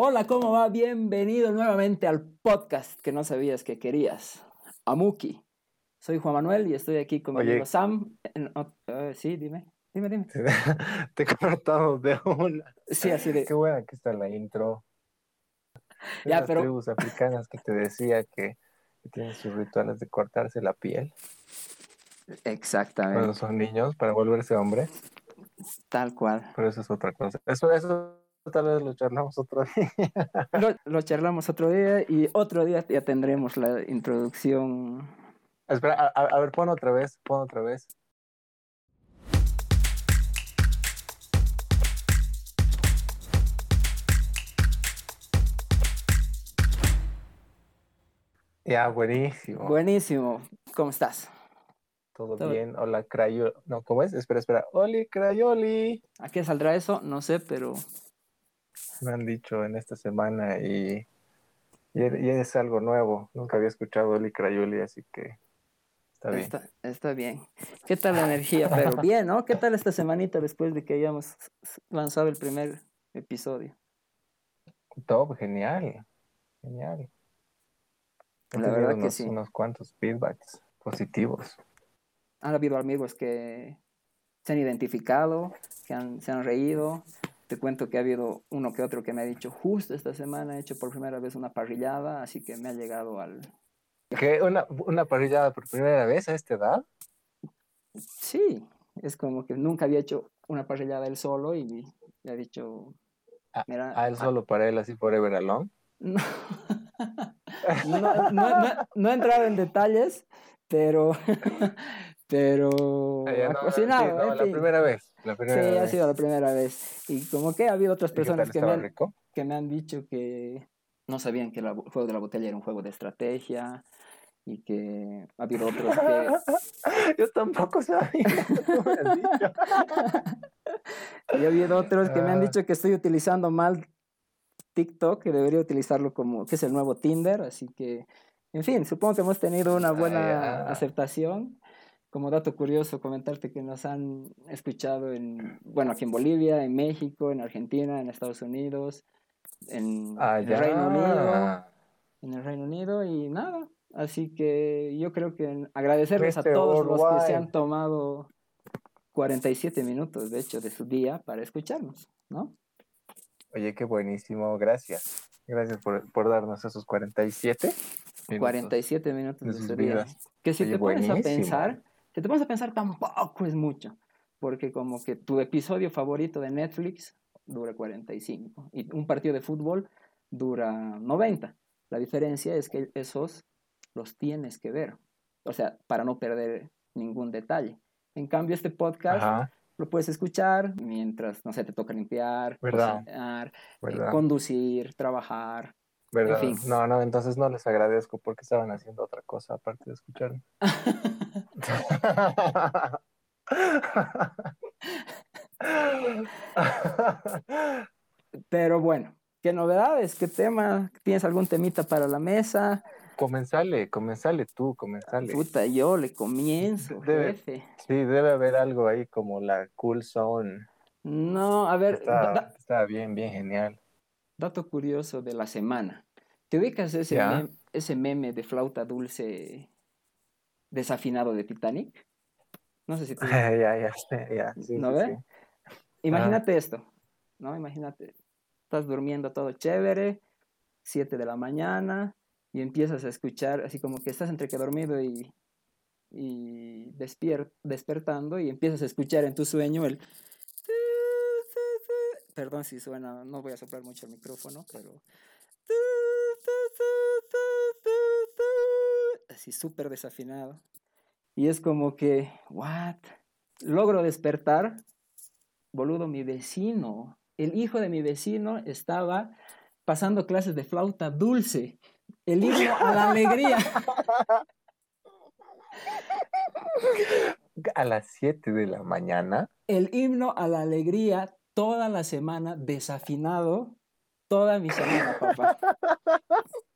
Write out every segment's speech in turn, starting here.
Hola, ¿cómo va? Bienvenido nuevamente al podcast que no sabías que querías. Amuki. Soy Juan Manuel y estoy aquí con mi Oye. amigo Sam. en- eh, sí, dime. Dime, dime. Te cortamos de una. Sí, así de. Qué buena que está la intro. Ya, Esas pero- tribus africanas que te decía que, que tienen sus rituales de cortarse la piel cuando Exactamente. son niños para volverse hombres, Tal cual. pero eso es otra cosa. Eso, eso tal vez lo charlamos otro día. Lo, lo charlamos otro día y otro día ya tendremos la introducción. Espera, a, ver, pon otra vez, pon otra vez. Ya, buenísimo. Buenísimo. ¿Cómo estás? Todo todo- bien. Hola, Crayo. No, ¿cómo es? Espera, espera. Oli, Crayoli. ¿A qué saldrá eso? No sé, pero Me han dicho en esta semana y, y, y es algo nuevo. Nunca había escuchado Oli Crayoli, así que está bien. está, está bien. ¿Qué tal la energía? Pero bien, ¿no? ¿Qué tal esta semanita después de que hayamos lanzado el primer episodio? Todo genial. Genial. He La que unos, sí. unos cuantos feedbacks positivos. Han habido amigos que se han identificado, que han- se han reído. Te cuento que ha habido uno que otro que me ha dicho, justo esta semana he hecho por primera vez una parrillada, así que me ha llegado al... ¿Qué? ¿Una, una parrillada por primera vez a esta edad? Sí, es como que nunca había hecho una parrillada él solo y le ha dicho, A, Mira, a él solo para él, así forever alone. No, no, no, no- no he entrado en detalles, pero, pero Ah, ya, ha no, sí, no, la fin. primera vez. La Sí, ha sido la primera vez. Y como que ha habido otras ¿Y qué tal personas que me, han, rico? que me han dicho que no sabían que el juego de la botella era un juego de estrategia y que ha habido otros que... Yo tampoco sabía. Y ha habido otros que me han Ah. dicho que estoy utilizando mal TikTok, que debería utilizarlo como, que es el nuevo Tinder, así que, en fin, supongo que hemos tenido una buena Ah, ya. aceptación. Como dato curioso, comentarte que nos han escuchado en, bueno, aquí en Bolivia, en México, en Argentina, en Estados Unidos, en, en el Reino Unido, en el Reino Unido y nada. Así que yo creo que agradecerles a todos los que se han tomado 47 minutos, de hecho, de su día para escucharnos, ¿no? Oye, qué buenísimo, gracias. Gracias por, por darnos esos 47. minutos. 47 minutos de su día. vidas. Que si Oye, te pones a pensar, si te pones a pensar, tampoco es mucho. Porque como que tu episodio favorito de Netflix dura 45 y un partido de fútbol dura 90. La diferencia es que esos los tienes que ver. O sea, para no perder ningún detalle. En cambio, este podcast Ajá, lo puedes escuchar mientras, no sé, te toca limpiar, cocinar, eh, conducir, trabajar. ¿verdad? en fin. No, no, entonces no les agradezco porque estaban haciendo otra cosa aparte de escucharme. Pero bueno, ¿qué novedades? ¿Qué tema? ¿Tienes algún temita para la mesa? comenzale, comenzale tú, comenzale. Puta, yo le comienzo, Debe- jefe. Sí, debe haber algo ahí como la cool zone. No, a ver, Está, da- está bien, bien genial. dato curioso de la semana. ¿Te ubicas ese, ese meme de flauta dulce desafinado de Titanic? No sé si tú... ya, ya, ya. sí, ¿No sí, ve? sí. Imagínate esto, ¿no? Imagínate, estás durmiendo todo chévere, 7 de la mañana, y empiezas a escuchar, así como que estás entre que dormido y, y despier- despertando, y empiezas a escuchar en tu sueño el... Perdón si suena, no voy a soplar mucho el micrófono, pero... Así súper desafinado. Y es como que, ¿what? Logro despertar boludo, mi vecino, el hijo de mi vecino estaba pasando clases de flauta dulce, el himno a la alegría. A las 7 de la mañana. El himno a la alegría toda la semana, desafinado, toda mi semana, papá.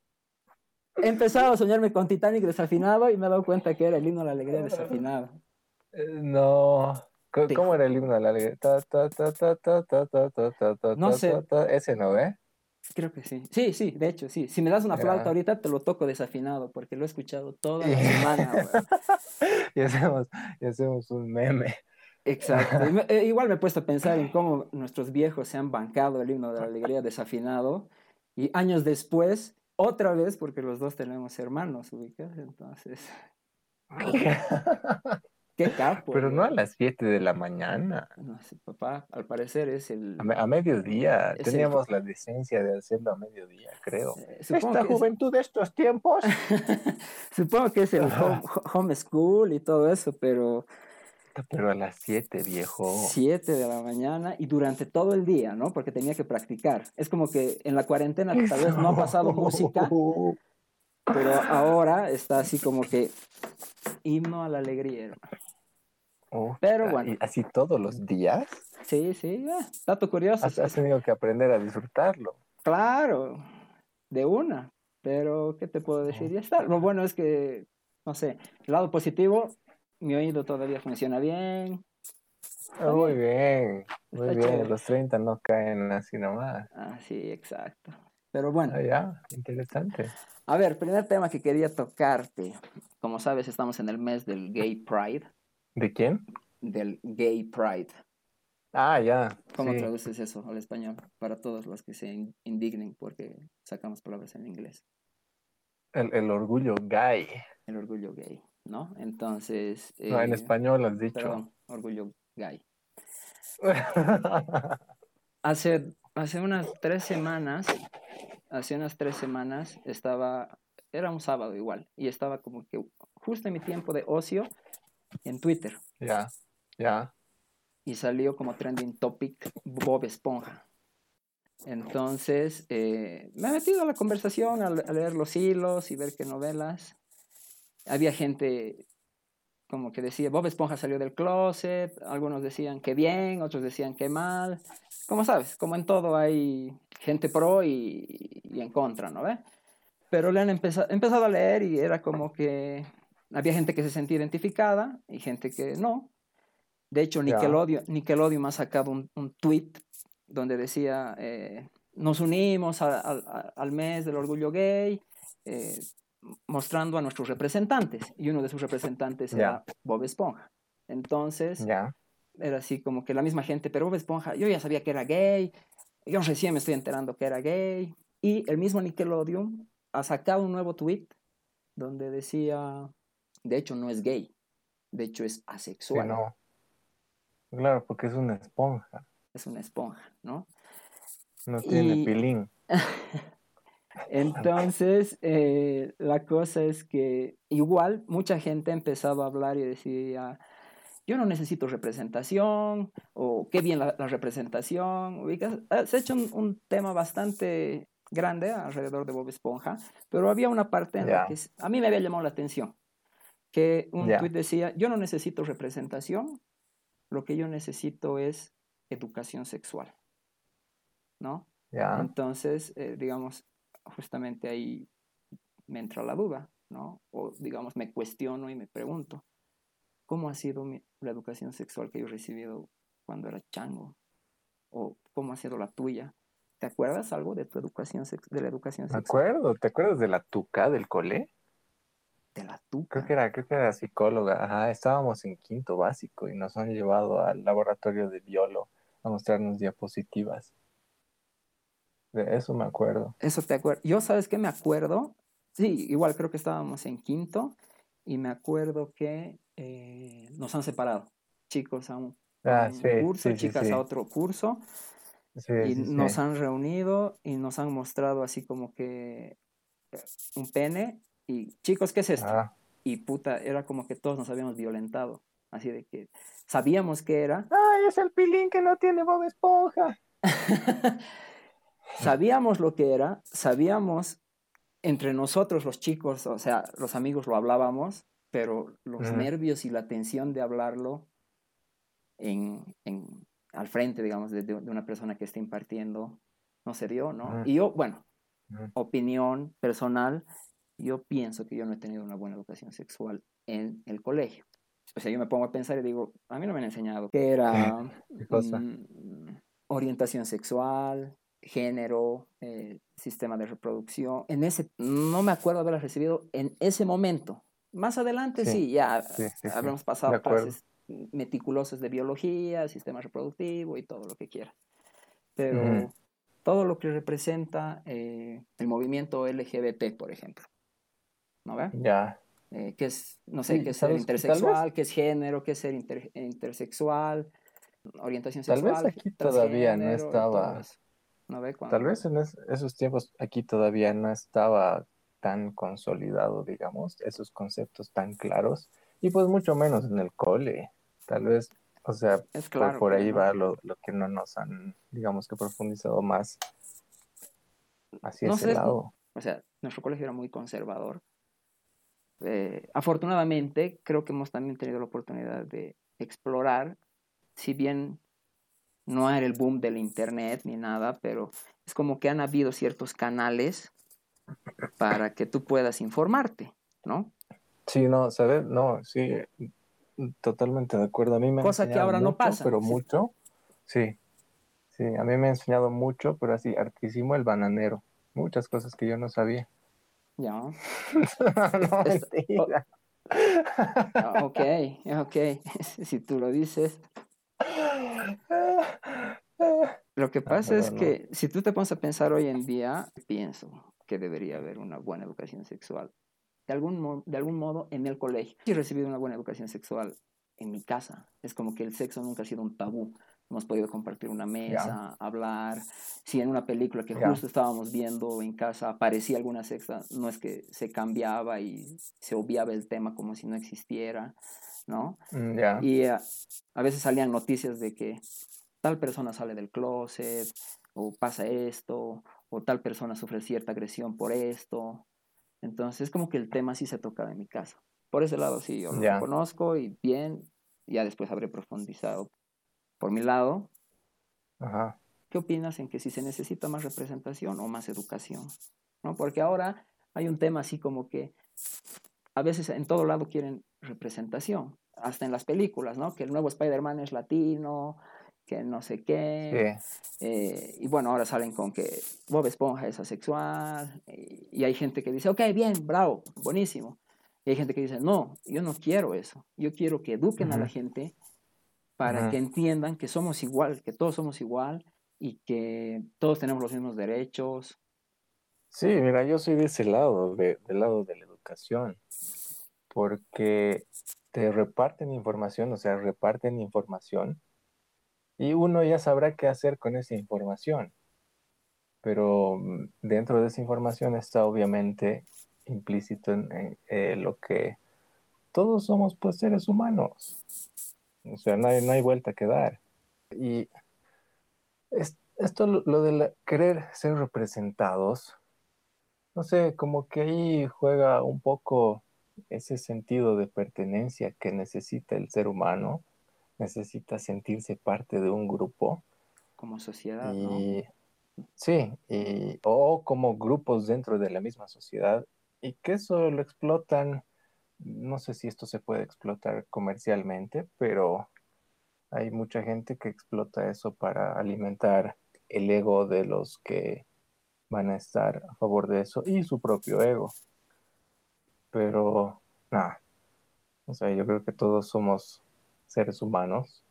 empezaba a soñarme con Titanic desafinado y me he dado cuenta que era el himno a la alegría desafinado. Eh, no. ¿Cómo era el himno a la alegría? no sé. Ese no, ¿eh? Creo que sí. Sí, sí, de hecho, sí. Si me das una flauta ahorita, te lo toco desafinado, porque lo he escuchado toda la semana. hacemos, y hacemos un meme. Exacto. Eh, igual me he puesto a pensar en cómo nuestros viejos se han bancado el himno de la alegría desafinado y años después otra vez, porque los dos tenemos hermanos, ubicas. Entonces, qué capo. Pero no a las 7 de la mañana. No sé, papá, al parecer es el. A, me- a mediodía. Es el- Teníamos la decencia de hacerlo a mediodía, creo. supongo, Esta que es, juventud de estos tiempos. supongo que es el home, homeschool y todo eso, pero Pero a las 7, viejo. 7 de la mañana y durante todo el día, ¿no? Porque tenía que practicar. Es como que en la cuarentena tal vez no ha pasado música, pero ahora está así como que himno a la alegría. hermano. Uf, Pero ah, bueno. ¿y ¿Así todos los días? Sí, sí, eh, dato curioso. Has, has tenido que aprender a disfrutarlo. Claro, de una. Pero, ¿qué te puedo decir? Ya está. Lo bueno es que, no sé, el lado positivo, mi oído todavía funciona bien. Ah, muy bien, muy Está bien. chévere. Los 30 no caen así nomás. Ah, sí, exacto. Pero bueno, Ah, ya, interesante. a ver, primer tema que quería tocarte. Como sabes, estamos en el mes del Gay Pride. ¿De quién? Del Gay Pride. Ah, ya. ¿Cómo sí. traduces eso al español? Para todos los que se in- indignen porque sacamos palabras en inglés. El, el orgullo gay. El orgullo gay, ¿no? Entonces... No, en eh, español has dicho. Perdón, orgullo gay. Hace, hace unas tres semanas, hace unas tres semanas estaba, era un sábado igual, y estaba como que justo en mi tiempo de ocio en Twitter, ya, ya. y salió como trending topic Bob Esponja. Entonces, eh, me he metido a la conversación, a, le- a leer los hilos y ver qué novelas. Había gente como que decía, Bob Esponja salió del closet, algunos decían que bien, otros decían que mal. Como sabes, como en todo hay gente pro y, y en contra, ¿no ve? Pero le han empezado, empezado a leer y era como que había gente que se sentía identificada y gente que no. De hecho. Nickelodeon, Nickelodeon ha sacado un, un tweet donde decía, eh, nos unimos a- a- a- al mes del orgullo gay, eh, mostrando a nuestros representantes. Y uno de sus representantes era Bob Esponja. Entonces, era así como que la misma gente, pero Bob Esponja, yo ya sabía que era gay, yo recién me estoy enterando que era gay. Y el mismo Nickelodeon ha sacado un nuevo tweet donde decía, de hecho no es gay, de hecho es Sí, asexual, no. Claro, porque es una esponja. es una esponja, ¿no? No tiene Y- pilín. Entonces, eh, la cosa es que igual mucha gente ha empezado a hablar y decía, yo no necesito representación, o qué bien la, la representación. Ah, Se ha hecho un, un tema bastante grande alrededor de Bob Esponja, pero había una parte en la que a mí me había llamado la atención, que un Ya. tweet decía, yo no necesito representación, lo que yo necesito es educación sexual, ¿no? Entonces, eh, digamos, justamente ahí me entra la duda, ¿no? O digamos, me cuestiono y me pregunto, ¿cómo ha sido mi- la educación sexual que yo he recibido cuando era chango? ¿O cómo ha sido la tuya? ¿Te acuerdas algo de tu educación de la educación Me sexual? acuerdo, ¿te acuerdas de la tuca del cole? De la tuca. Creo que era, creo que era psicóloga. Ajá, estábamos en quinto básico y nos han llevado al laboratorio de biolo a mostrarnos diapositivas. De eso me acuerdo. Eso te acuerdas. Yo, ¿sabes qué me acuerdo? Sí, igual creo que estábamos en quinto y me acuerdo que eh, nos han separado. Chicos a un, a Ah, un sí, curso, sí, chicas sí. a otro curso. Sí, y nos han reunido y nos han mostrado así como que eh, un pene y chicos, ¿qué es esto? Ah, Y puta, era como que todos nos habíamos violentado, así de que sabíamos que era, ¡Ay, es el pilín que no tiene Bob Esponja! sabíamos lo que era, sabíamos entre nosotros los chicos, o sea, los amigos lo hablábamos, pero los nervios y la tensión de hablarlo en, en- al frente, digamos, de, de- una persona que está impartiendo, no se dio, ¿no? Ujú. Y yo, bueno, opinión personal, yo pienso que yo no he tenido una buena educación sexual en el colegio. O sea, yo me pongo a pensar y digo, a mí no me han enseñado que era ¿Qué cosa? orientación sexual, género, eh, sistema de reproducción. En ese, no me acuerdo haberlas recibido en ese momento. Más adelante sí, ya habremos pasado clases meticulosas de biología, sistema reproductivo y todo lo que quieras. Pero todo lo que representa eh, el movimiento LGBT, por ejemplo. ¿No ve? Ya. Eh, que es, no sé, qué es ser intersexual, qué es género, qué es ser intersexual, orientación sexual. Tal vez aquí todavía no estaba. Tal vez en esos tiempos aquí todavía no estaba tan consolidado, digamos, esos conceptos tan claros, y pues mucho menos en el cole. Tal vez, o sea, por, ahí va lo, que no nos han, digamos que profundizado más hacia ese lado. O sea, nuestro colegio era muy conservador. Eh, afortunadamente, creo que hemos también tenido la oportunidad de explorar, si bien no era el boom del internet ni nada, pero es como que han habido ciertos canales para que tú puedas informarte, ¿no? Sí, no, ¿sabes? No, sí, totalmente de acuerdo. A mí me Cosa que ahora no pasa. Pero mucho, sí, sí, a mí me ha enseñado mucho, pero así, artísimo el bananero. Muchas cosas que yo no sabía. Ya. no, mentira. Oh, ok, ok, si tú lo dices. Lo que pasa es que si tú te pones a pensar hoy en día, pienso que debería haber una buena educación sexual. De algún, de algún modo en el colegio. he recibido una buena educación sexual en mi casa. Es como que el sexo nunca ha sido un tabú. Hemos podido compartir una mesa, hablar. Si en una película que justo estábamos viendo en casa aparecía alguna sexo, no es que se cambiaba y se obviaba el tema como si no existiera, ¿no? Mm, y a, a veces salían noticias de que tal persona sale del closet, o pasa esto, o tal persona sufre cierta agresión por esto. Entonces, es como que el tema sí se tocaba en mi casa. Por ese lado, sí, yo lo conozco y bien, ya después habré profundizado. Por mi lado, Ajá. ¿qué opinas en que si se necesita más representación o más educación? ¿No? Porque ahora hay un tema así como que a veces en todo lado quieren representación, hasta en las películas, ¿no? Que el nuevo Spider-Man es latino, que no sé qué. Eh, y bueno, ahora salen con que Bob Esponja es asexual. Y, hay gente que dice, ok, bien, bravo, buenísimo. Y hay gente que dice, no, yo no quiero eso. Yo quiero que eduquen a la gente para que entiendan que somos igual, que todos somos igual y que todos tenemos los mismos derechos. Sí, mira, yo soy de ese lado, de, del lado de la educación, porque te reparten información, o sea, reparten información y uno ya sabrá qué hacer con esa información. Pero mm, dentro de esa información está obviamente implícito en, eh, lo que todos somos pues seres humanos. O sea, no hay, no hay vuelta que dar. Y esto, lo, de querer ser representados, no sé, como que ahí juega un poco ese sentido de pertenencia que necesita el ser humano necesita sentirse parte de un grupo. Como sociedad, Sí, o como grupos dentro de la misma sociedad, y que eso lo explotan, no sé si esto se puede explotar comercialmente, pero hay mucha gente que explota eso para alimentar el ego de los que van a estar a favor de eso y su propio ego. Pero, nada, o sea, yo creo que todos somos seres humanos,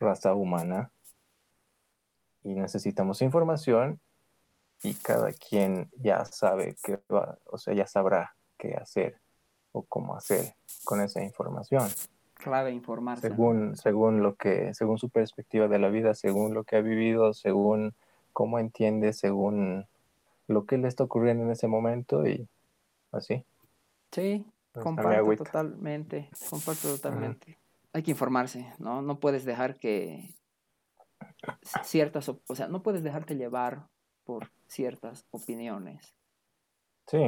raza humana, y necesitamos información y cada quien ya sabe qué va, o sea, ya sabrá qué hacer o cómo hacer con esa información. Clave informarse. Según, según lo que, según su perspectiva de la vida, según lo que ha vivido, según cómo entiende, según lo que le está ocurriendo en ese momento y así. Sí, comparto totalmente, comparto totalmente hay que informarse, ¿no? No puedes dejar que ciertas, o sea, no puedes dejarte llevar por ciertas opiniones. Sí.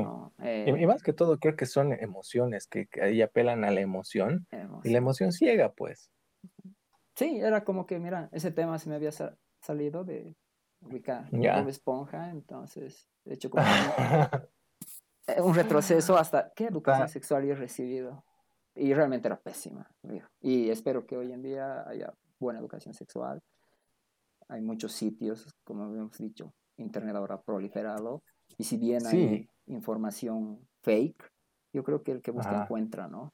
Eh, y, más que todo creo que son emociones que, ahí apelan a la emoción, y la emoción ciega, pues. Sí, era como que, mira, ese tema se me había salido de ubicar Esponja, entonces, de hecho, como un, retroceso hasta qué educación sexual he recibido y realmente era pésima. Y espero que hoy en día haya buena educación sexual. Hay muchos sitios, como habíamos dicho, Internet ahora ha proliferado y si bien hay información fake, yo creo que el que busca encuentra, ¿no?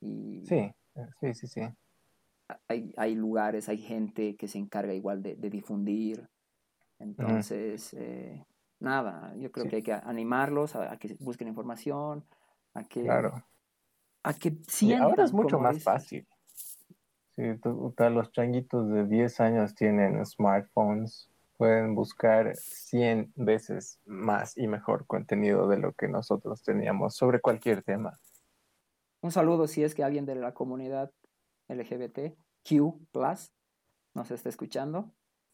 Y sí, sí, sí, sí. Hay, hay, lugares, hay gente que se encarga igual de, difundir. Entonces, eh, nada, yo creo que hay que animarlos a, que busquen información, a que, claro. a que sientan. ahora es mucho más fácil. Sí, los changuitos de 10 años tienen smartphones, pueden buscar 100 veces más y mejor contenido de lo que nosotros teníamos sobre cualquier tema. Un saludo si es que alguien de la comunidad LGBT, Q nos está escuchando.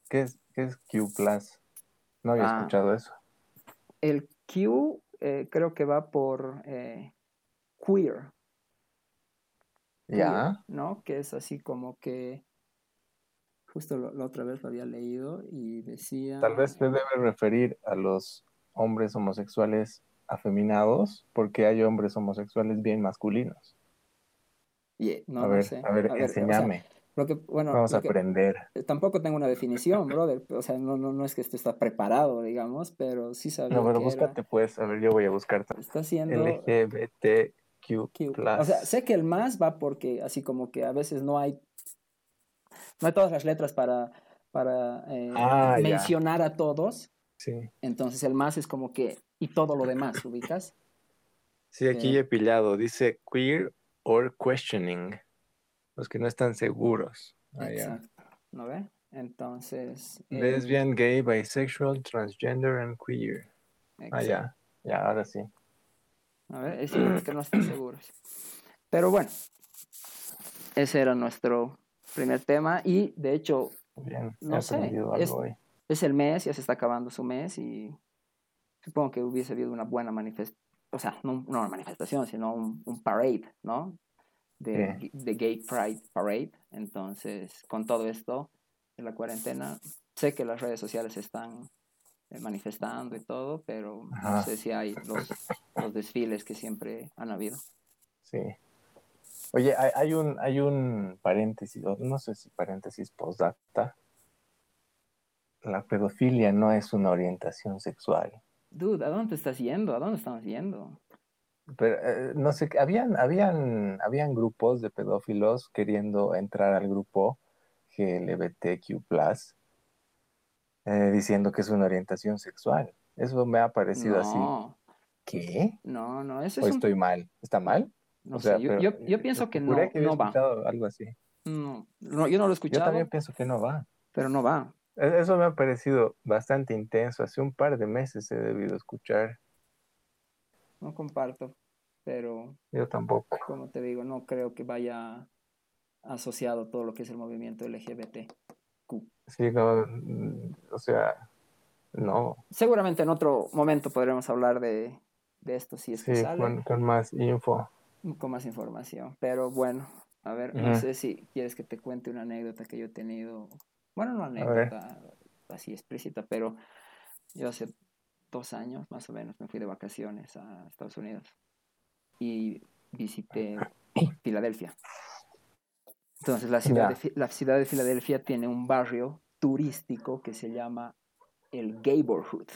¿Qué es, es Q No había ah. escuchado eso. El Q eh, creo que va por eh, queer. Ya. ¿No? Que es así como que. Justo la otra vez lo había leído y decía. Tal vez se debe referir a los hombres homosexuales afeminados, porque hay hombres homosexuales bien masculinos. no, a, ver, a ver, enséñame. Bueno, Vamos a aprender. Tampoco tengo una definición, brother. O sea, no, no, no es que esto está preparado, digamos, pero sí sabía. No, pero búscate, pues. A ver, yo voy a buscar. Está haciendo. LGBT o sea, sé que el más va porque así como que a veces no hay no hay todas las letras para, para eh, ah, mencionar a todos. Sí. Entonces el más es como que y todo lo demás, ¿ubicas? Sí, aquí eh, he pillado. Dice queer or questioning. Los que no están seguros. Ah, exacto. ¿No ve? Entonces. Eh, Lesbian, gay, bisexual, transgender and queer. Ah, ya. Ya, ahora sí. A ver, es que no estoy seguros. Pero bueno, ese era nuestro primer tema y de hecho, no sé, es, el mes, ya se está acabando su mes y supongo que hubiese habido una buena manifestación, o sea, no, una manifestación, sino un, parade, ¿no? De, de, Gay Pride Parade. Entonces, con todo esto, en la cuarentena, sé que las redes sociales están eh, manifestando y todo, pero no sé si hay los, los, desfiles que siempre han habido. Sí. Oye, hay, hay, un, hay un paréntesis, no sé si paréntesis postdata. La pedofilia no es una orientación sexual. Dude, ¿a dónde estás yendo? ¿A dónde estamos yendo? Pero, eh, no sé, habían, habían, habían grupos de pedófilos queriendo entrar al grupo GLBTQ+, eh, diciendo que es una orientación sexual. Eso me ha parecido así. ¿Qué? No, no, eso es. ¿O estoy mal? ¿Está mal? No sé, yo, yo, yo, pienso que no, que no va. Algo así. No, no, yo no lo he escuchado. Yo también pienso que no va. Pero no va. E, eso me ha parecido bastante intenso. Hace un par de meses he debido escuchar. No comparto, pero. Yo tampoco. Como te digo, no creo que vaya asociado todo lo que es el movimiento LGBT. Sí, mm, o sea, no. Seguramente en otro momento podremos hablar de, esto si es que sale. Con, más info. Con más información. Pero bueno, a ver, no sé si quieres que te cuente una anécdota que yo he tenido. Bueno, no anécdota así explícita, pero yo hace dos años más o menos me fui de vacaciones a Estados Unidos y visité Filadelfia. Entonces, la ciudad, de, la ciudad de Filadelfia tiene un barrio turístico que se llama el Gayborhood.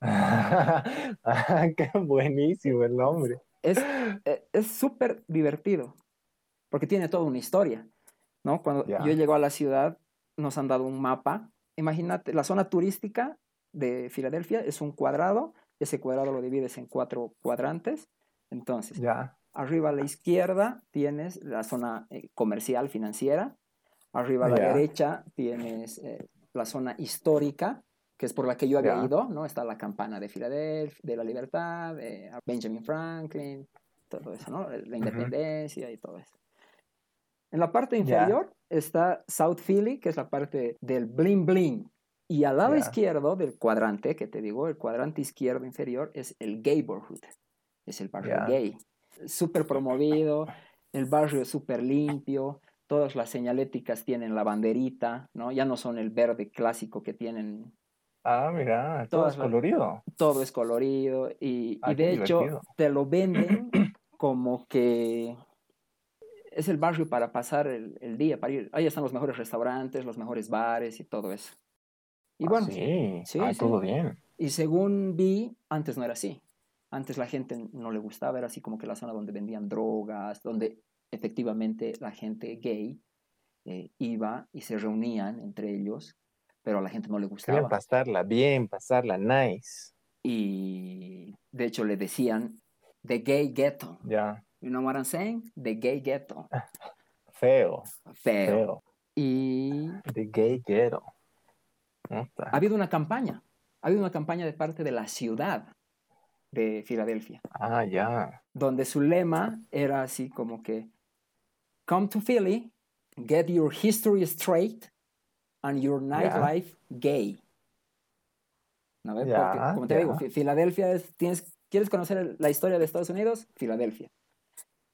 ¡Qué buenísimo el nombre! Es eh, súper divertido, porque tiene toda una historia, ¿no? Cuando yo llego a la ciudad, nos han dado un mapa. Imagínate, la zona turística de Filadelfia es un cuadrado, ese cuadrado lo divides en cuatro cuadrantes, entonces, ya. Arriba a la izquierda tienes la zona eh, comercial financiera. Arriba a la derecha tienes eh, la zona histórica, que es por la que yo había ido, ¿no? Está la campana de Filadelfia, de la libertad, de Benjamin Franklin, todo eso, ¿no? La independencia y todo eso. En la parte inferior está South Philly, que es la parte del bling bling. Y al lado izquierdo del cuadrante, que te digo, el cuadrante izquierdo inferior es el Gayborhood, es el barrio gay súper promovido, el barrio es súper limpio, todas las señaléticas tienen la banderita, ¿no? Ya no son el verde clásico que tienen. Ah, mira, todo es colorido. Todo es colorido y, ah, de hecho te lo venden como que es el barrio para pasar el, día, para ir. Ahí están los mejores restaurantes, los mejores bares y todo eso. Y Ah, bueno, sí, sí, ah, sí. todo bien. y según vi, antes no era así. Antes la gente no le gustaba, era así como que la zona donde vendían drogas, donde efectivamente la gente gay eh, iba y se reunían entre ellos, pero a la gente no le Querían gustaba. pasarla bien, pasarla nice. Y de hecho le decían The Gay Ghetto. Ya, You know what I'm saying? The Gay Ghetto. feo, Feo. feo. Y The gay ghetto. Ha habido una campaña. Ha habido una campaña de parte de la ciudad de Filadelfia, Ah, ya. donde su lema era así como que Come to Philly, get your history straight and your nightlife gay. ¿No ves? Porque, como te digo, Fi- Filadelfia es, tienes, ¿quieres conocer la historia de Estados Unidos? Filadelfia.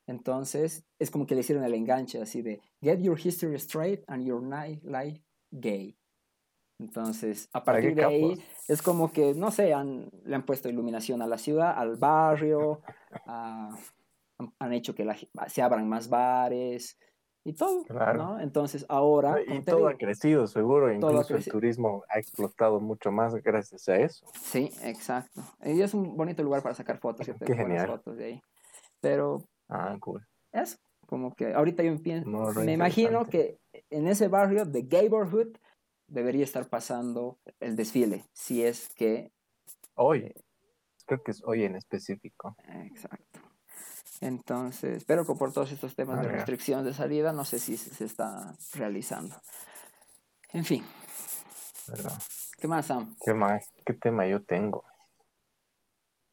Entonces, es como que le hicieron el enganche así de Get your history straight and your nightlife gay. Entonces, a partir de ahí, es como que, no sé, han- le han puesto iluminación a la ciudad, al barrio, a- han, hecho que la se abran más bares y todo, Claro. ¿no? Entonces, ahora, Y todo digo, ha crecido, seguro. Incluso el turismo ha explotado mucho más gracias a eso. sí, exacto. Y es un bonito lugar para sacar fotos. Qué genial. fotos de ahí. Pero Ah, cool. eso, como que ahorita yo pienso, No, me imagino que en ese barrio de Gayborhood debería estar pasando el desfile, si es que Hoy. Creo que es hoy en específico. Exacto. Entonces, pero que por todos estos temas de restricción de salida, no sé si se está realizando. En fin, Pero, ¿qué más, Sam? ¿qué más? ¿Qué tema yo tengo?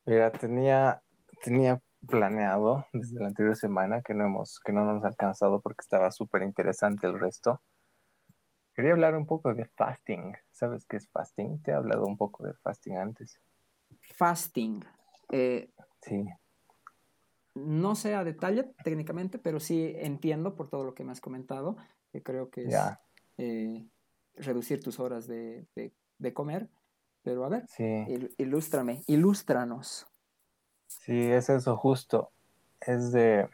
Mira, tenía, tenía planeado desde la anterior semana que no hemos, que no nos ha alcanzado porque estaba súper interesante el resto. Quería hablar un poco de fasting. ¿Sabes qué es fasting? Te he hablado un poco de fasting antes. Fasting. Eh, Sí. no sé a detalle técnicamente, pero sí entiendo por todo lo que me has comentado, que creo que es eh, reducir tus horas de, de- de comer. Pero a ver, Sí. il- ilústrame, ilústranos. Sí, es eso justo. Es de,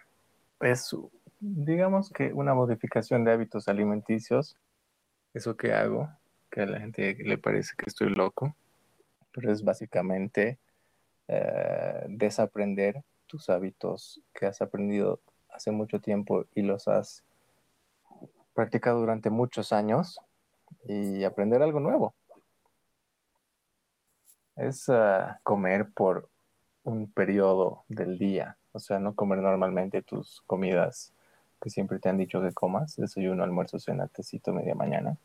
es, digamos que una modificación de hábitos alimenticios. Eso que hago, que a la gente le parece que estoy loco, pero es básicamente eh, desaprender tus hábitos que has aprendido hace mucho tiempo y los has practicado durante muchos años y aprender algo nuevo. Es ah, comer por un periodo del día, o sea, no comer normalmente tus comidas que siempre te han dicho que comas, desayuno, almuerzo, cena, tecito, media mañana,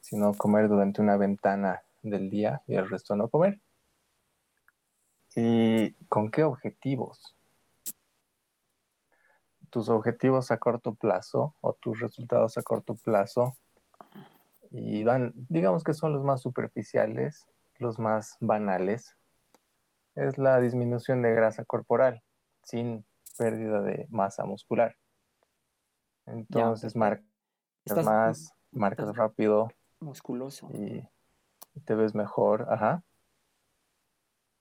sino comer durante una ventana del día y el resto no comer. ¿Y con qué objetivos? Tus objetivos a corto plazo o tus resultados a corto plazo y van, digamos que son los más superficiales, los más banales, es la disminución de grasa corporal sin pérdida de masa muscular. Entonces, Ya, marcas Estás más, marcas estás- rápido musculoso. y te ves mejor, ajá.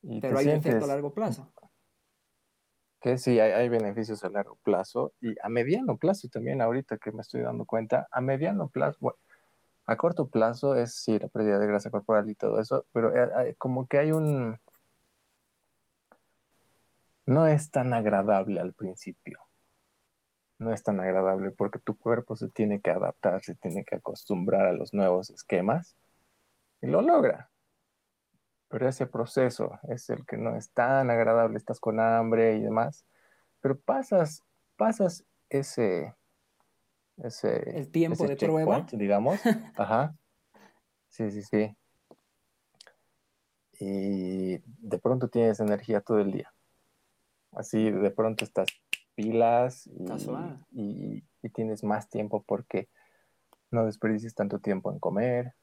Y Pero hay un efecto a sientes largo plazo. que sí, hay, hay beneficios a largo plazo y a mediano plazo también, ahorita que me estoy dando cuenta, a mediano plazo, bueno, a corto plazo es sí la pérdida de grasa corporal y todo eso, pero eh, hay- como que hay un... No es tan agradable al principio. No es tan agradable porque tu cuerpo se tiene que adaptar, se tiene que acostumbrar a los nuevos esquemas y lo logra. Pero ese proceso es el que no es tan agradable, estás con hambre y demás, pero pasas, pasas ese, ese, El tiempo ese de prueba. digamos, ajá, sí, sí, sí, y de pronto tienes energía todo el día, así de pronto estás pilas y, Casual. y, y tienes más tiempo porque no desperdicies tanto tiempo en comer,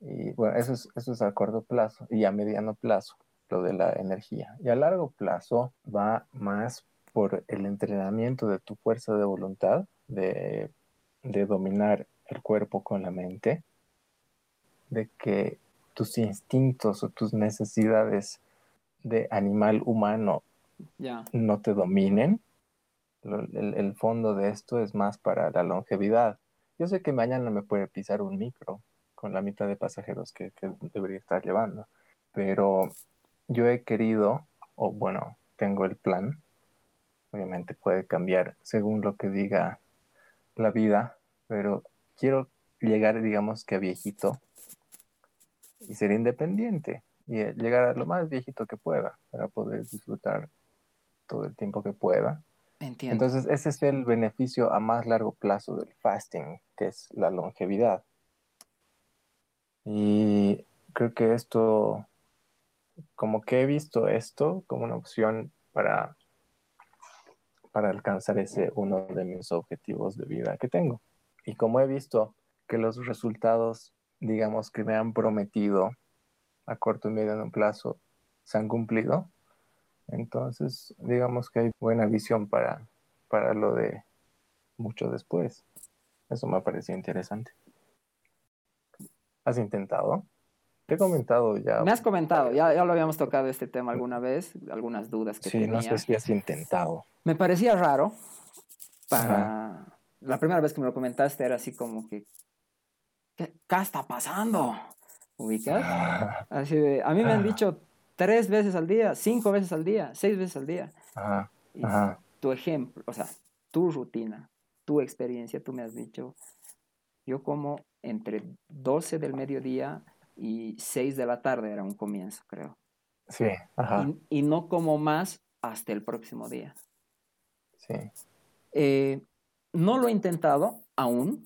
y bueno, eso es, eso es a corto plazo y a mediano plazo, lo de la energía. Y a largo plazo va más por el entrenamiento de tu fuerza de voluntad, de, de dominar el cuerpo con la mente, de que tus instintos o tus necesidades de animal humano Ya. no te dominen. El, el fondo de esto es más para la longevidad. Yo sé que mañana me puede pisar un micro con la mitad de pasajeros que, que debería estar llevando. Pero yo he querido, o bueno, tengo el plan, obviamente puede cambiar según lo que diga la vida, pero quiero llegar, digamos que a viejito y ser independiente y llegar a lo más viejito que pueda para poder disfrutar todo el tiempo que pueda. Entonces, ese es el beneficio a más largo plazo del fasting, que es la longevidad. Y creo que esto, como que he visto esto como una opción para, para alcanzar ese uno de mis objetivos de vida que tengo. Y como he visto que los resultados, digamos, que me han prometido a corto y mediano plazo se han cumplido, entonces digamos que hay buena visión para, para lo de mucho después. Eso me pareció interesante. ¿Has intentado? Te he comentado ya. Me has comentado, ya, ya lo habíamos tocado este tema alguna vez, algunas dudas que sí, no sé si has intentado. Me parecía raro para... La primera vez que me lo comentaste era así como que, ¿qué, qué está pasando? ¿Ubicas? Así de, a mí me han dicho tres veces al día, cinco veces al día, seis veces al día. Tu ejemplo, o sea, tu rutina, tu experiencia, tú me has dicho, yo como entre 12 del mediodía y 6 de la tarde era un comienzo, creo. Sí, ajá. Y, no como más hasta el próximo día. Sí. Eh, no lo he intentado aún,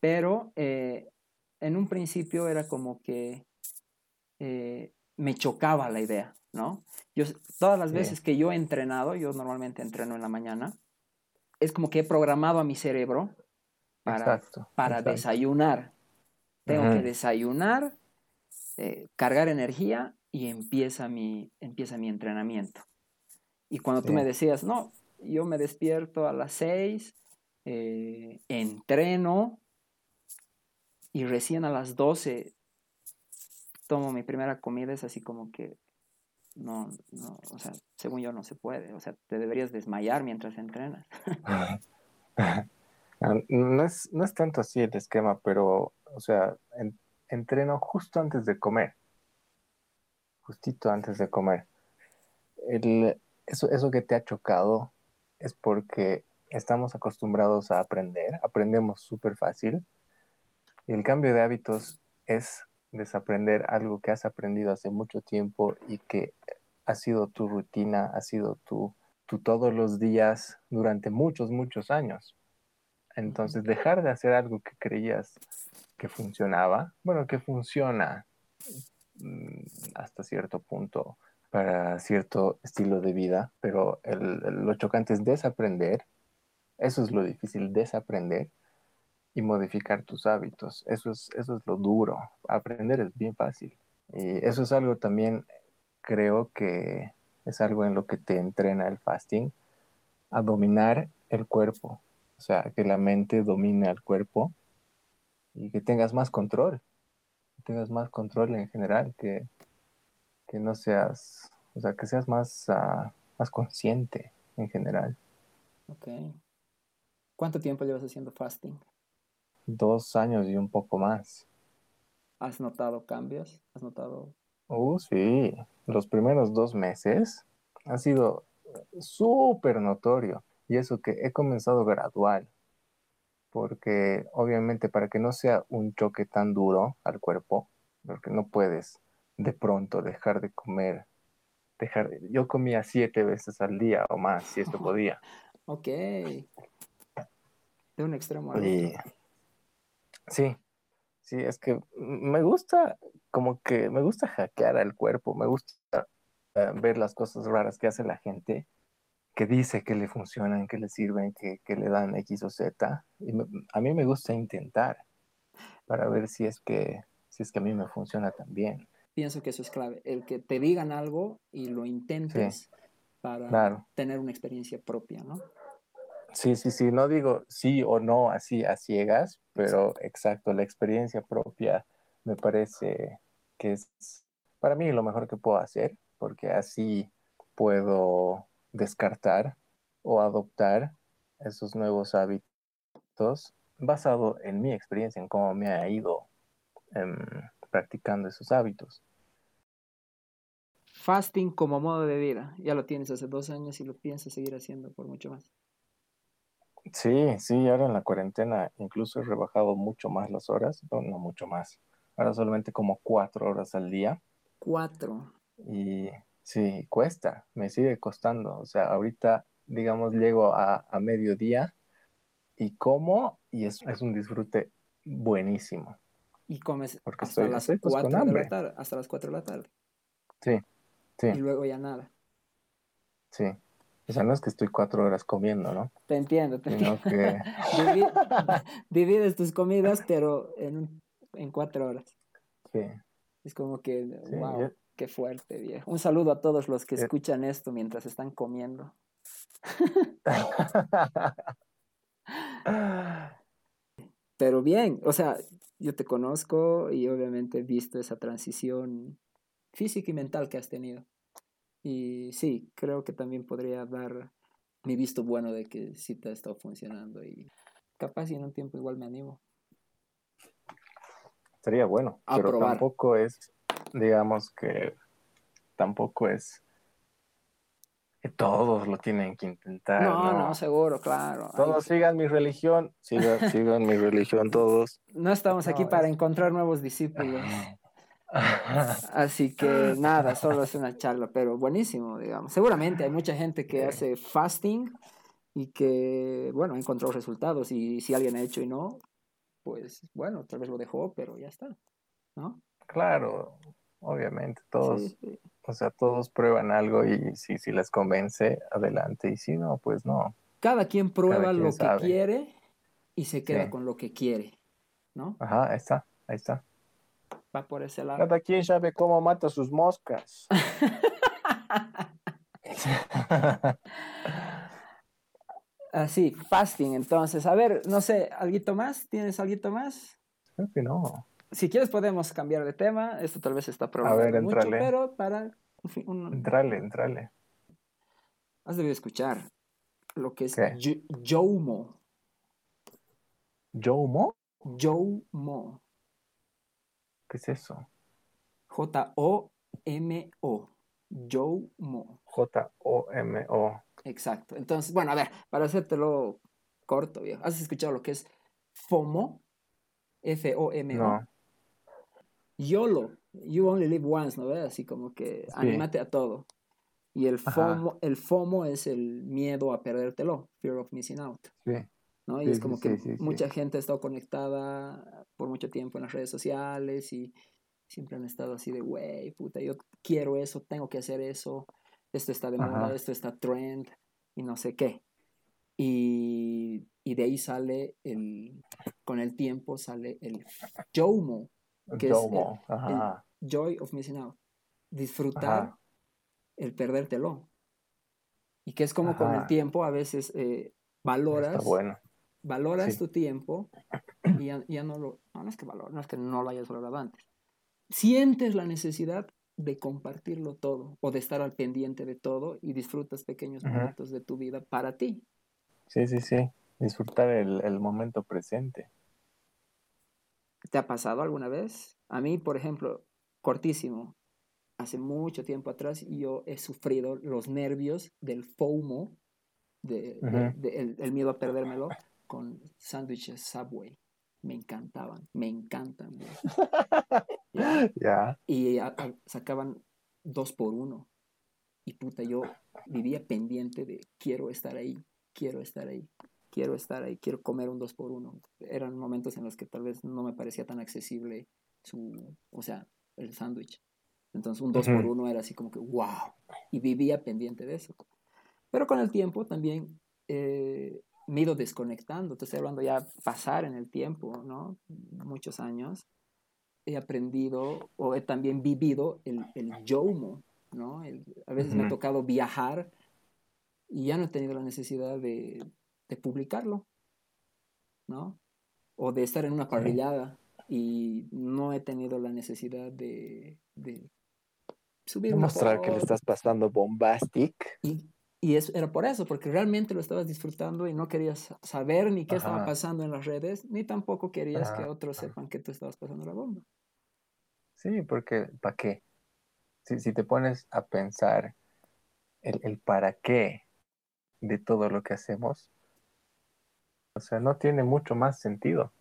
pero eh, en un principio era como que eh, me chocaba la idea, ¿no? Yo, todas las veces que yo he entrenado, yo normalmente entreno en la mañana, es como que he programado a mi cerebro para, para desayunar. Tengo que desayunar, eh, cargar energía y empieza mi, empieza mi entrenamiento. Y cuando tú me decías, no, yo me despierto a las seis, eh, entreno, y recién a las 12 tomo mi primera comida, es así como que no, no, o sea, según yo no se puede, o sea, te deberías desmayar mientras entrenas. no, es, no es tanto así el esquema, pero, o sea, entreno justo antes de comer, justito antes de comer. El, eso, eso que te ha chocado es porque estamos acostumbrados a aprender, aprendemos súper fácil el cambio de hábitos es desaprender algo que has aprendido hace mucho tiempo y que ha sido tu rutina, ha sido tu, tu todos los días durante muchos, muchos años. Entonces, dejar de hacer algo que creías que funcionaba, bueno, que funciona mm, hasta cierto punto para cierto estilo de vida, pero el, lo chocante es desaprender, eso es lo difícil, desaprender y modificar tus hábitos. Eso es, eso es lo duro. Aprender es bien fácil. Y eso es algo también, creo que es algo en lo que te entrena el fasting, a dominar el cuerpo. O sea, que la mente domine al cuerpo y que tengas más control. Tengas más control en general, que, que no seas, o sea, que seas más, ah, más consciente en general. Ok. ¿Cuánto tiempo llevas haciendo fasting? Dos años y un poco más. ¿Has notado cambios? ¿Has notado? Uh, sí. Los primeros dos meses ha sido súper notorio. Y eso que he comenzado gradual. Porque obviamente para que no sea un choque tan duro al cuerpo, porque no puedes de pronto dejar de comer. Dejar, yo comía siete veces al día o más, si esto podía. ok. De un extremo al otro. Sí, sí, es que me gusta, como que me gusta hackear al cuerpo, me gusta eh, ver las cosas raras que hace la gente, que dice que le funcionan, que le sirven, que, le dan X o Z. Y a mí me gusta intentar para ver si es que, si es que a mí me funciona también. Pienso que eso es clave, el que te digan algo y lo intentes para tener una experiencia propia, ¿no? Sí, sí, sí, no digo sí o no así a ciegas, pero exacto, la experiencia propia me parece que es para mí lo mejor que puedo hacer, porque así puedo descartar o adoptar esos nuevos hábitos basado en mi experiencia, en cómo me ha ido em, practicando esos hábitos. Fasting como modo de vida, ya lo tienes hace dos años y lo piensas seguir haciendo por mucho más. Sí, sí, ahora en la cuarentena incluso he rebajado mucho más las horas, no, no mucho más, ahora solamente como cuatro horas al día. Cuatro. Y sí, cuesta, me sigue costando, o sea, ahorita, digamos, llego a, a mediodía y como y es, es un disfrute buenísimo. Y comes Porque hasta estoy- las estoy, pues, 4 de la tarde, hasta las 4 de la tarde. Sí, sí, Y luego ya nada. sí. O sea, no es que estoy cuatro horas comiendo, ¿no? Te entiendo, te entiendo. que, Divi- Divides tus comidas, pero en, en cuatro horas. sí. Es como que, Sí, wow, yo- qué fuerte, viejo. Un saludo a todos los que Eh. escuchan esto mientras están comiendo. Pero bien, o sea, yo te conozco y obviamente he visto esa transición física y mental que has tenido. Y sí, creo que también podría dar mi visto bueno de que sí te ha estado funcionando y capaz y en un tiempo igual me animo. Sería bueno, A pero probar. tampoco es, digamos que tampoco es que todos lo tienen que intentar. no, No, no, seguro, claro. Ay, Todos sigan mi religión, sigan, sigan mi religión todos. no estamos aquí para encontrar nuevos discípulos. Así que nada, solo es una charla, pero buenísimo, digamos. Seguramente hay mucha gente que hace fasting y que, bueno, ha encontrado resultados y si alguien ha hecho y no, pues bueno, tal vez lo dejó, pero ya está, ¿no? Claro, obviamente, todos, Sí, sí. o sea, todos prueban algo y si, si les convence, adelante, y si no, pues no. Cada quien prueba Cada quien lo que quiere y se queda Sí. con lo que quiere, ¿no? Ajá, ahí está, ahí está. Va por ese lado. Cada quien sabe cómo mata sus moscas. Así, fasting, entonces. A ver, no sé, ¿alguito más? ¿Tienes alguito más? Creo que no. Si quieres podemos cambiar de tema. Esto tal vez está probando ver, mucho, entrale. pero para un Entrale, entrale. has debido escuchar lo que es Jomo. ¿Jomo? Jomo. ¿Qué es eso? J-O-M-O. Jomo. J-O-M-O. Exacto. Entonces, bueno, a ver, para hacértelo corto, viejo. ¿Has escuchado lo que es FOMO? F-O-M-O. No. YOLO, you only live once, ¿no ves? Así como que Sí. anímate a todo. Y el Ajá. FOMO, el FOMO es el miedo a perdértelo, fear of missing out, Sí. ¿No? Y Sí, es como sí, que sí, mucha gente ha estado conectada por mucho tiempo en las redes sociales y siempre han estado así de, güey, puta, yo quiero eso, tengo que hacer eso, esto está de moda, Ajá. esto está trend y no sé qué. Y, y de ahí sale el, con el tiempo sale el JOMO, que es Jomo. Ajá. Joy of Missing Out. Disfrutar Ajá. el perdértelo. Y que es como con el Ajá. tiempo a veces eh, valoras, bueno. Valoras Sí. tu tiempo y ya, ya no lo, no, no es que valor, no es que no lo hayas valorado antes. Sientes la necesidad de compartirlo todo o de estar al pendiente de todo y disfrutas pequeños momentos de tu vida para ti. Sí, sí, sí. Disfrutar el, el momento presente. ¿Te ha pasado alguna vez? A mí, por ejemplo, cortísimo, hace mucho tiempo atrás yo he sufrido los nervios del FOMO, de, de- Ujú. de- el, el miedo a perdérmelo, con sándwiches Subway. Me encantaban, me encantan. ¿Ya? Y a- a- sacaban dos por uno. Y puta, yo vivía pendiente de quiero estar ahí, quiero estar ahí, quiero estar ahí, quiero comer un dos por uno. Eran momentos en los que tal vez no me parecía tan accesible su, o sea, el sándwich. Entonces un dos por Ujú. uno era así como que wow. Y vivía pendiente de eso. Pero con el tiempo también eh, me he ido desconectando. Te estoy hablando ya pasar en el tiempo, ¿no? Muchos años. He aprendido o he también vivido el, el YOMO, ¿no? El- a veces me ha tocado viajar y ya no he tenido la necesidad de, de publicarlo, ¿no? O de estar en una parrillada y no he tenido la necesidad de, de subir una Demostrar que le estás pasando bombastic. Y Y eso era por eso, porque realmente lo estabas disfrutando y no querías saber ni qué estaba pasando en las redes, ni tampoco querías que otros sepan que tú estabas pasando la bomba. Sí, porque ¿para qué? Si, si te pones a pensar el, el para qué de todo lo que hacemos, o sea, no tiene mucho más sentido.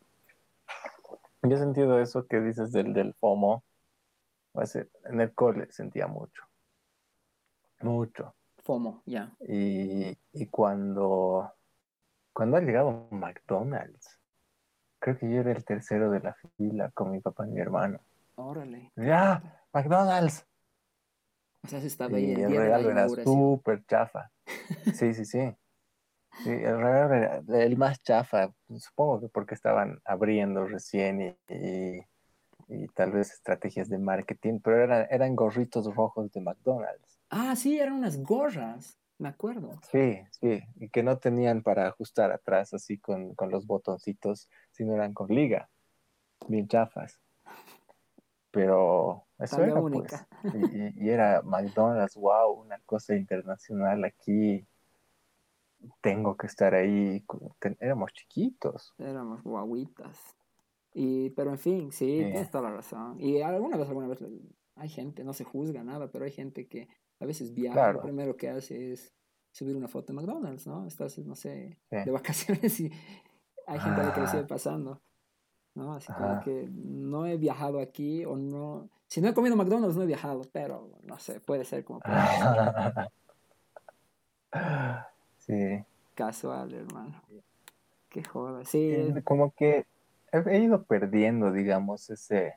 Yo he sentido eso que dices del, del FOMO, en el cole sentía mucho, mucho. FOMO, ya. Y, y cuando, cuando ha llegado McDonald's, creo que yo era el tercero de la fila con mi papá y mi hermano. Órale. ¡Ya! ¡McDonald's! O sea, se estaba ahí Y el el de la regalo era súper chafa. Sí, sí, sí. Sí, el regalo era el más chafa, supongo que porque estaban abriendo recién y, y- y tal vez estrategias de marketing, pero eran, eran gorritos rojos de McDonald's. Ah, sí, eran unas gorras, me acuerdo. Sí, sí, y que no tenían para ajustar atrás así con, con los botoncitos, sino eran con liga, bien chafas. Pero eso Talla era única. pues, y, y- era McDonald's, wow, una cosa internacional aquí. Tengo que estar ahí. Éramos chiquitos. Éramos guaguitas. Y, pero en fin, sí, Sí. tienes toda la razón. Y alguna vez, alguna vez, hay gente, no se juzga nada, pero hay gente que a veces viaja, Claro. lo primero que hace es subir una foto de McDonald's, ¿no? Estás, no sé, de vacaciones y hay gente a la que le sigue Ah. pasando, ¿no? Así como Ajá. que no he viajado aquí o no... Si no he comido McDonald's, no he viajado, pero no sé, puede ser como por Sí. casual, hermano. Qué joda. Sí, Como que he, ido perdiendo, digamos, ese,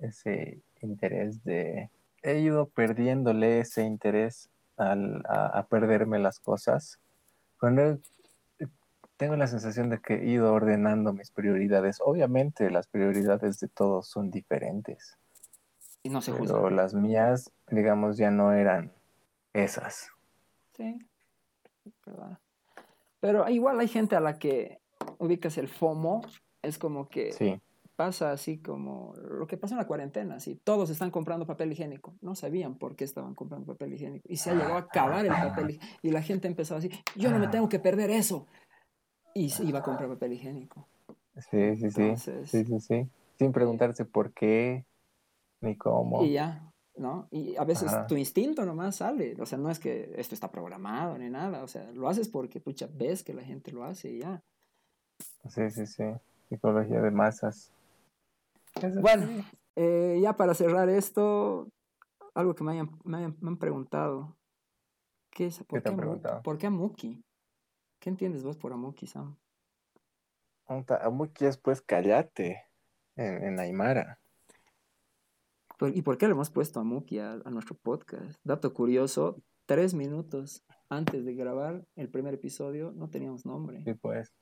ese interés de... He ido perdiéndole ese interés al- a, a perderme las cosas. Cuando he- tengo la sensación de que he ido ordenando mis prioridades. Obviamente las prioridades de todos son diferentes, y no se juzga. pero las mías, digamos, ya no eran esas. Sí. Pero igual hay gente a la que ubicas el FOMO, es como que Sí, pasa así como lo que pasó en la cuarentena, así todos están comprando papel higiénico, no sabían por qué estaban comprando papel higiénico y se ha llegado a acabar el papel hi- y la gente empezó así, yo no me tengo que perder eso y se iba a comprar papel higiénico. sí, sí, sí. Entonces, Sí, sí, sí. Sin preguntarse por qué ni cómo. y ya, ¿no? Y a veces Ajá. tu instinto nomás sale, o sea, no es que esto está programado ni nada, o sea, lo haces porque, pucha, ves que la gente lo hace y ya. Sí, sí, sí. Psicología de masas. Eso Bueno, eh, ya para cerrar esto, algo que me, hayan- me, hayan- me han preguntado. ¿Qué es? ¿Por te han Amu- preguntado? ¿Por qué Amuki? ¿Qué entiendes vos por Amuki, Sam? Amuki es pues cállate en, en Aymara. ¿Por- ¿Y por qué le hemos puesto Amuki a, a nuestro podcast? Dato curioso, tres minutos antes de grabar el primer episodio no teníamos nombre. Sí, pues.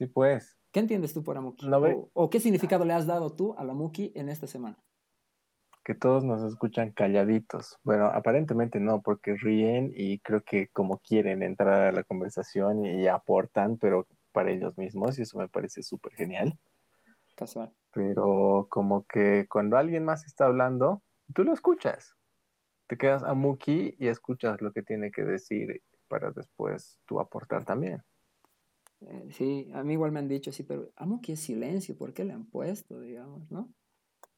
Sí, pues. ¿Qué entiendes tú por Amuki? O, o qué significado le has dado tú al Amuki en esta semana? Que todos nos escuchan calladitos. Bueno, aparentemente no, porque ríen y creo que como quieren entrar a la conversación y, aportan, pero para ellos mismos, y eso me parece súper genial. Casual. Pero como que cuando alguien más está hablando, tú lo escuchas. Te quedas a Muki y escuchas lo que tiene que decir para después tú aportar también. Eh, sí, a mí igual me han dicho así, pero Amuki es silencio, ¿por qué le han puesto, digamos, no?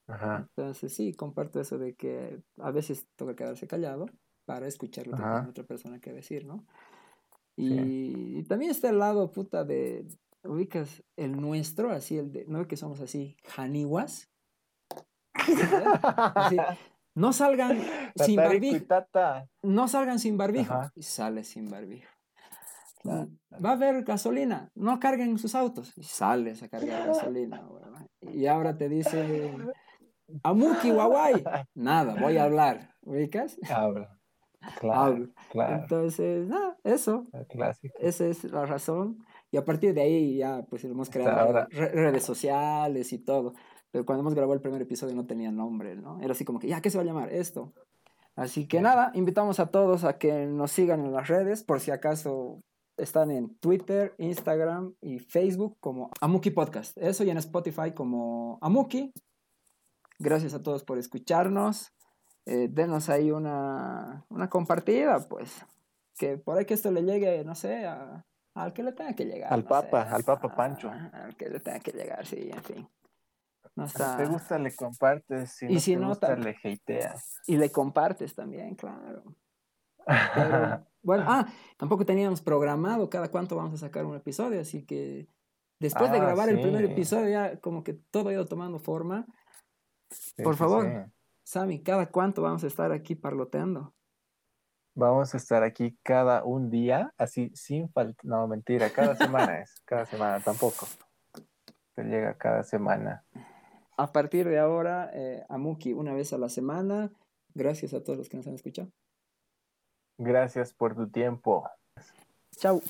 Ajá. Entonces sí, comparto eso de que a veces toca quedarse callado para escuchar lo que tiene otra persona que decir, ¿no? Y, y también está el lado, puta, de, ubicas el nuestro, así, el de, no que somos así, janiwas. Así, no salgan sin barbijo, no salgan sin barbijo. Y sale sin barbijo. Claro. Va a haber gasolina, no carguen sus autos. Y sales a cargar gasolina. Y ahora te dice, Amuki, Huawei. Nada, voy a hablar. ¿Ubicas? Habla. Claro, Hablo. claro. Entonces, nada, eso. Clásico. Esa es la razón. Y a partir de ahí ya pues hemos creado ahora. redes sociales y todo. Pero cuando hemos grabado el primer episodio no tenía nombre, ¿no? Era así como que, ya, ¿qué se va a llamar? Esto. Así que nada, invitamos a todos a que nos sigan en las redes, por si acaso están en Twitter, Instagram y Facebook como Amuki Podcast. Eso y en Spotify como Amuki. Gracias a todos por escucharnos. Eh, denos ahí una, una compartida, pues. que por ahí que esto le llegue, no sé, a, al que le tenga que llegar. Al no Papa, sé, al Papa a- Pancho. Al que le tenga que llegar, sí, en fin. No Si te gusta, le compartes. Si Y no si te no, gusta, le hateas. Y le compartes también, claro. Pero, bueno, ah, tampoco teníamos programado cada cuánto vamos a sacar un episodio, así que después de Ah, grabar el primer episodio ya como que todo ha ido tomando forma. Sí, Por favor. sí. Sammy, ¿cada cuánto vamos a estar aquí parloteando? Vamos a estar aquí cada un día, así sin falta. No, mentira, cada semana es. Cada semana tampoco. Te llega cada semana. A partir de ahora, eh, Amuki, una vez a la semana. Gracias a todos los que nos han escuchado. Gracias por tu tiempo. Chao.